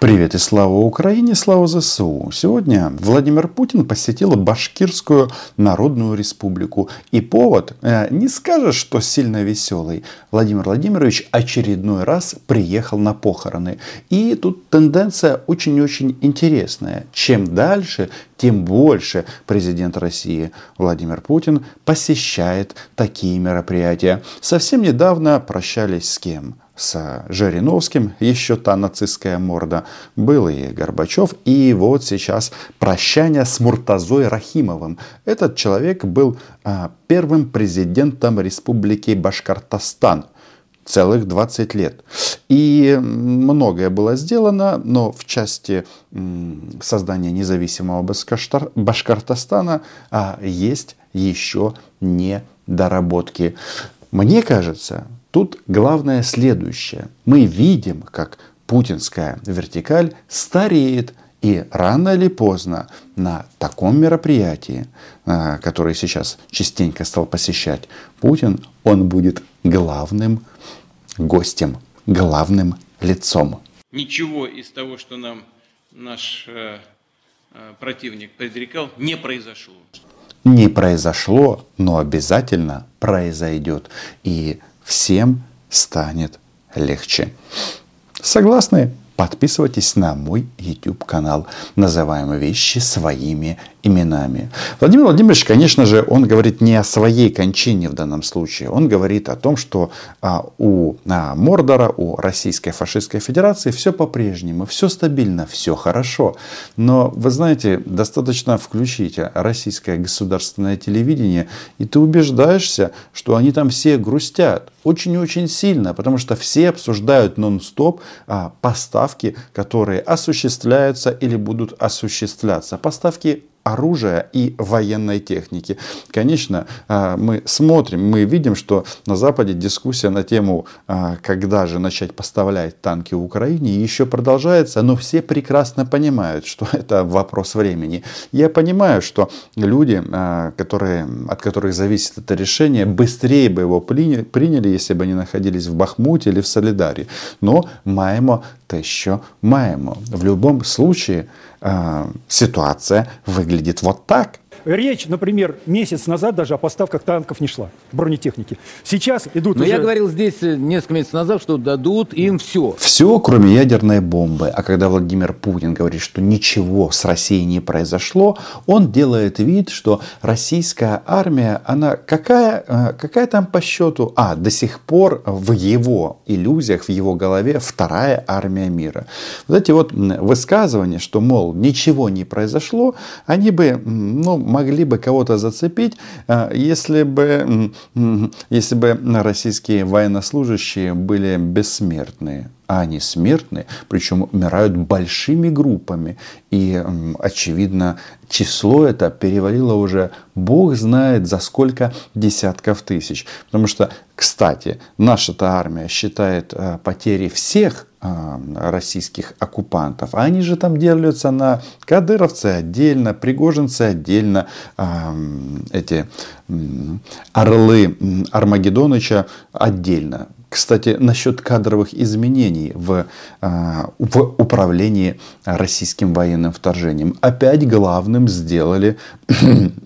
Привет и слава Украине, слава ЗСУ. Сегодня Владимир Путин посетил Башкирскую Народную Республику. И повод, э, не скажешь, что сильно веселый. Владимир Владимирович очередной раз приехал на похороны. И тут тенденция очень-очень интересная. Чем дальше, тем больше президент России Владимир Путин посещает такие мероприятия. Совсем недавно прощались с кем? С Жириновским, еще та нацистская морда, был и Горбачев, и вот сейчас прощание с Муртазой Рахимовым. Этот человек был а, первым президентом Республики Башкортостан целых 20 лет. И многое было сделано, но в части создания независимого Башкортостана а, есть еще недоработки. Мне кажется, Тут главное следующее. Мы видим, как путинская вертикаль стареет. И рано или поздно на таком мероприятии, а, которое сейчас частенько стал посещать Путин, он будет главным гостем, главным лицом. Ничего из того, что нам наш э, э, противник предрекал, не произошло. Не произошло, но обязательно произойдет. И всем станет легче. Согласны? Подписывайтесь на мой YouTube канал. Называем вещи своими именами. Владимир Владимирович, конечно же, он говорит не о своей кончине в данном случае. Он говорит о том, что а, у а, Мордора, у Российской фашистской федерации все по-прежнему, все стабильно, все хорошо. Но, вы знаете, достаточно включить российское государственное телевидение, и ты убеждаешься, что они там все грустят. Очень-очень сильно, потому что все обсуждают нон-стоп а, поставки, которые осуществляются или будут осуществляться. Поставки оружия и военной техники. Конечно, а, мы смотрим, мы видим, что на Западе дискуссия на тему, а, когда же начать поставлять танки Украине, еще продолжается, но все прекрасно понимают, что это вопрос времени. Я понимаю, что люди, а, которые, от которых зависит это решение, быстрее бы его приняли, если бы они находились в Бахмуте или в Солидаре. Но маемо то еще маемо. В любом случае, ситуация выглядит вот так. Речь, например, месяц назад даже о поставках танков не шла, бронетехники. Сейчас идут Но уже... я говорил здесь э, несколько месяцев назад, что дадут им все. Все, кроме ядерной бомбы. А когда Владимир Путин говорит, что ничего с Россией не произошло, он делает вид, что российская армия, она какая, э, какая там по счету? А, до сих пор в его иллюзиях, в его голове вторая армия мира. Вот эти вот высказывания, что, мол, ничего не произошло, они бы, ну, могли бы кого-то зацепить, э, если бы, если бы российские военнослужащие были бессмертные а они смертны, причем умирают большими группами. И, очевидно, число это перевалило уже, бог знает, за сколько десятков тысяч. Потому что, кстати, наша-то армия считает э, потери всех а, российских оккупантов. А они же там делятся на кадыровцы отдельно, пригожинцы отдельно, а, эти орлы Армагеддоныча отдельно. Кстати, насчет кадровых изменений в, а, в управлении российским военным вторжением. Опять главным сделали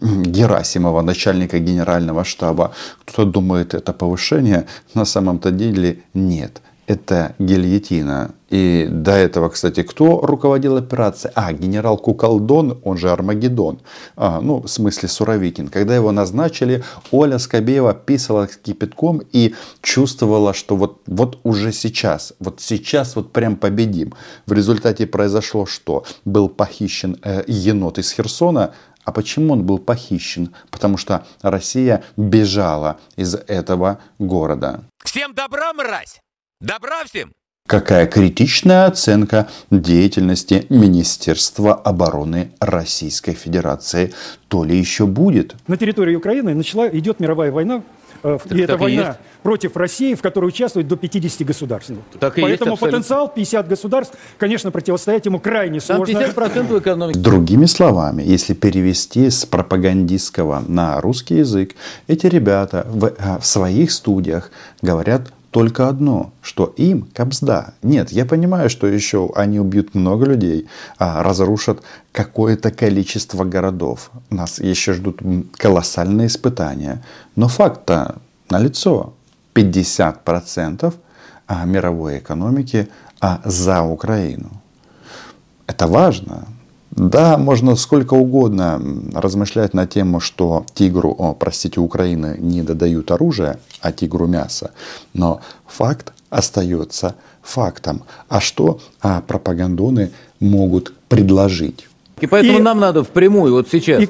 Герасимова, начальника генерального штаба. Кто-то думает, это повышение. На самом-то деле нет это гильотина. И до этого, кстати, кто руководил операцией? А, генерал Куколдон, он же Армагеддон. А, ну, в смысле Суровикин. Когда его назначили, Оля Скобеева писала кипятком и чувствовала, что вот, вот уже сейчас, вот сейчас вот прям победим. В результате произошло что? Был похищен э, енот из Херсона, а почему он был похищен? Потому что Россия бежала из этого города. Всем добра, мразь! Добра всем! Какая критичная оценка деятельности Министерства обороны Российской Федерации то ли еще будет? На территории Украины начала, идет мировая война, э, так, и это война есть. против России, в которой участвует до 50 государств. Так Поэтому есть потенциал 50 государств, конечно, противостоять ему крайне сложно. Там 50% экономики. Другими словами, если перевести с пропагандистского на русский язык, эти ребята в, э, в своих студиях говорят только одно, что им капсда. Нет, я понимаю, что еще они убьют много людей, а разрушат какое-то количество городов. Нас еще ждут колоссальные испытания. Но факт-то налицо. 50% а, мировой экономики а, за Украину. Это важно. Да, можно сколько угодно размышлять на тему, что тигру, о, простите, Украины не додают оружие, а тигру мясо. Но факт остается фактом. А что а, пропагандоны могут предложить? И поэтому и, нам надо впрямую, вот сейчас. И,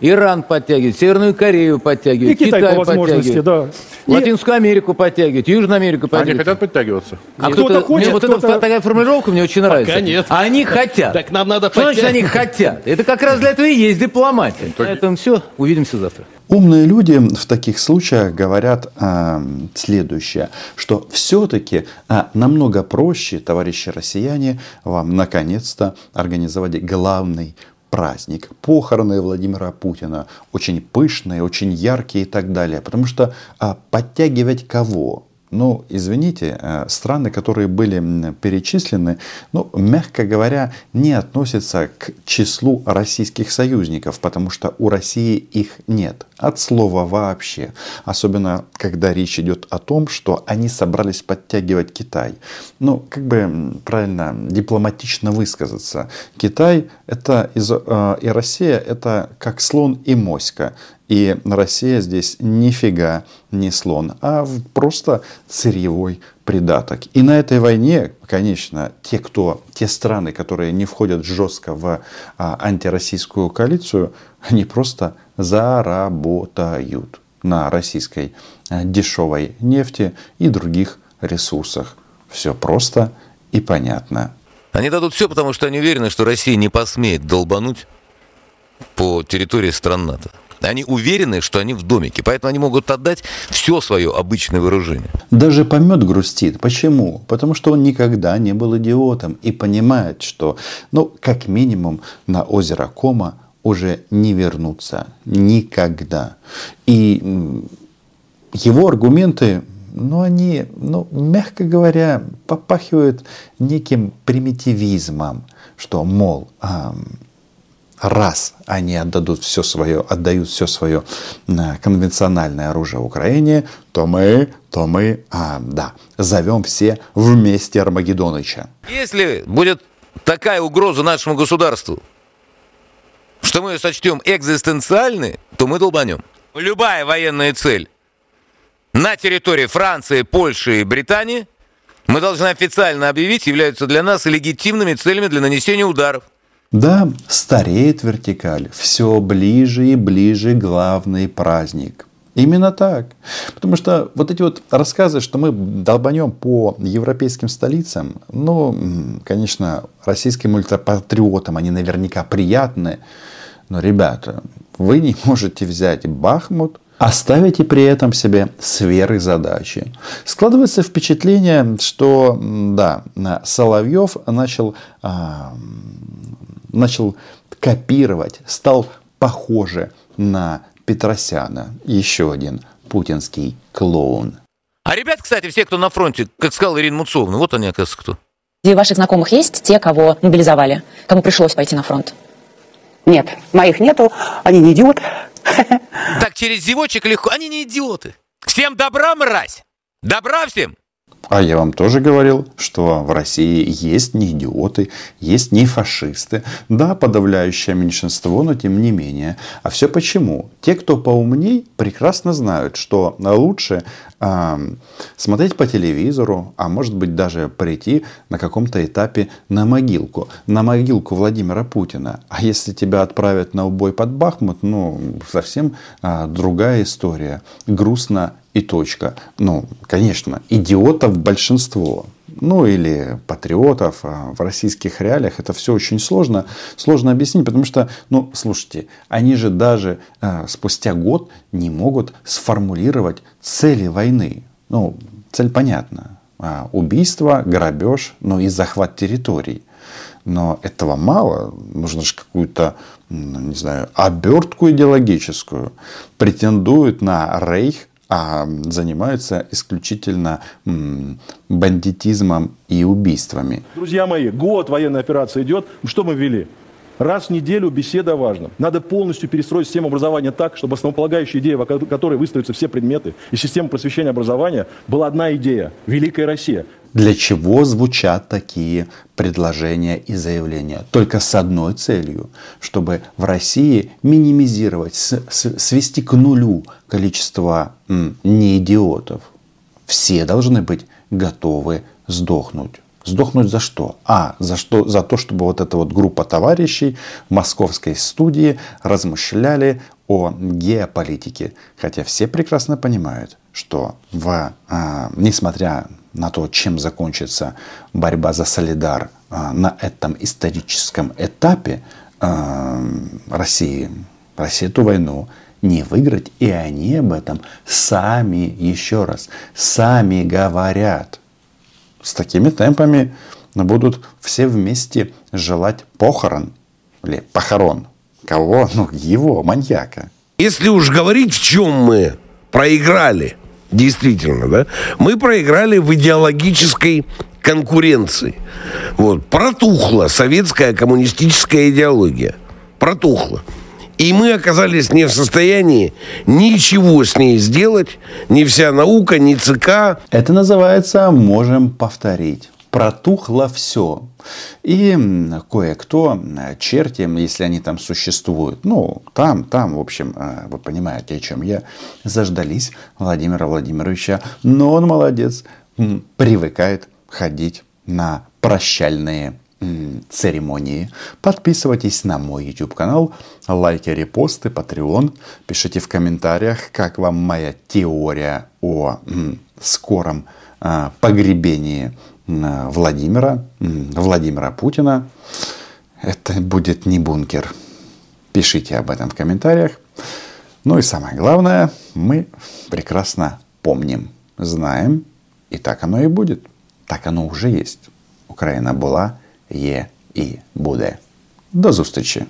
Иран подтягивает, Северную Корею подтягивает, и Китай, Китай по возможности, да. Латинскую Америку подтягивает, Южную Америку подтягивает. Они хотят подтягиваться. А кто-то хочет, мне вот эта такая формулировка мне очень нравится. Пока нет. Они хотят. Так нам надо Что значит они хотят? Это как раз для этого и есть дипломатия. Поэтому все, увидимся завтра. Умные люди в таких случаях говорят э, следующее, что все-таки э, намного проще, товарищи россияне, вам наконец-то организовать главный праздник, похороны Владимира Путина, очень пышные, очень яркие и так далее. Потому что а, подтягивать кого? Ну, извините, э, страны, которые были перечислены, ну, мягко говоря, не относятся к числу российских союзников, потому что у России их нет. От слова вообще. Особенно, когда речь идет о том, что они собрались подтягивать Китай. Ну, как бы правильно, дипломатично высказаться. Китай это из, э, и Россия это как слон и моська. И Россия здесь нифига не слон, а просто сырьевой придаток. И на этой войне, конечно, те, кто, те страны, которые не входят жестко в а, антироссийскую коалицию, они просто заработают на российской а, дешевой нефти и других ресурсах. Все просто и понятно. Они дадут все, потому что они уверены, что Россия не посмеет долбануть по территории стран НАТО. Они уверены, что они в домике, поэтому они могут отдать все свое обычное вооружение. Даже помет грустит. Почему? Потому что он никогда не был идиотом и понимает, что, ну, как минимум на озеро Кома уже не вернуться никогда. И его аргументы, ну, они, ну, мягко говоря, попахивают неким примитивизмом, что, мол, раз они отдадут все свое, отдают все свое конвенциональное оружие Украине, то мы, то мы, а, да, зовем все вместе Армагеддоныча. Если будет такая угроза нашему государству, что мы ее сочтем экзистенциальной, то мы долбанем. Любая военная цель на территории Франции, Польши и Британии мы должны официально объявить, являются для нас легитимными целями для нанесения ударов. Да, стареет вертикаль, все ближе и ближе главный праздник. Именно так. Потому что вот эти вот рассказы, что мы долбанем по европейским столицам, ну, конечно, российским ультрапатриотам они наверняка приятны. Но, ребята, вы не можете взять Бахмут, Оставите при этом себе сферы задачи. Складывается впечатление, что да, Соловьев начал а, начал копировать, стал похоже на Петросяна. Еще один путинский клоун. А ребят, кстати, все, кто на фронте, как сказала Ирина Муцовна, вот они, оказывается, кто. Среди ваших знакомых есть те, кого мобилизовали, кому пришлось пойти на фронт? Нет, моих нету, они не идиоты. Так через зевочек легко, они не идиоты. Всем добра, мразь! Добра всем! А я вам тоже говорил, что в России есть не идиоты, есть не фашисты. Да, подавляющее меньшинство, но тем не менее. А все почему? Те, кто поумней, прекрасно знают, что лучше э, смотреть по телевизору, а может быть даже прийти на каком-то этапе на могилку. На могилку Владимира Путина. А если тебя отправят на убой под Бахмут, ну, совсем э, другая история. Грустно и точка. Ну, конечно, идиотов большинство. Ну, или патриотов а в российских реалиях. Это все очень сложно. Сложно объяснить, потому что, ну, слушайте, они же даже э, спустя год не могут сформулировать цели войны. Ну, цель понятна. А, убийство, грабеж, ну и захват территорий. Но этого мало. Нужно же какую-то, не знаю, обертку идеологическую. Претендуют на рейх а занимаются исключительно бандитизмом и убийствами. Друзья мои, год военная операция идет. Что мы ввели? Раз в неделю беседа важна. Надо полностью перестроить систему образования так, чтобы основополагающая идея, в которой выставятся все предметы, и система просвещения образования была одна идея – Великая Россия. Для чего звучат такие предложения и заявления? Только с одной целью, чтобы в России минимизировать, свести к нулю количество неидиотов. Все должны быть готовы сдохнуть. Сдохнуть за что? А, за, что, за то, чтобы вот эта вот группа товарищей в московской студии размышляли о геополитике. Хотя все прекрасно понимают, что в, а, несмотря на то, чем закончится борьба за солидар а, на этом историческом этапе а, России, Россия эту войну не выиграть, и они об этом сами, еще раз, сами говорят – с такими темпами будут все вместе желать похорон или похорон. Кого? Ну, его, маньяка. Если уж говорить, в чем мы проиграли, действительно, да, мы проиграли в идеологической конкуренции. Вот, протухла советская коммунистическая идеология. Протухла. И мы оказались не в состоянии ничего с ней сделать, ни вся наука, ни ЦК. Это называется «можем повторить». Протухло все. И кое-кто, черти, если они там существуют, ну, там, там, в общем, э, вы понимаете, о чем я, заждались Владимира Владимировича. Но он молодец, привыкает ходить на прощальные церемонии. Подписывайтесь на мой YouTube канал, лайки, репосты, Patreon. Пишите в комментариях, как вам моя теория о скором а, погребении Владимира, Владимира Путина. Это будет не бункер. Пишите об этом в комментариях. Ну и самое главное, мы прекрасно помним, знаем, и так оно и будет. Так оно уже есть. Украина была є і буде. До зустрічі!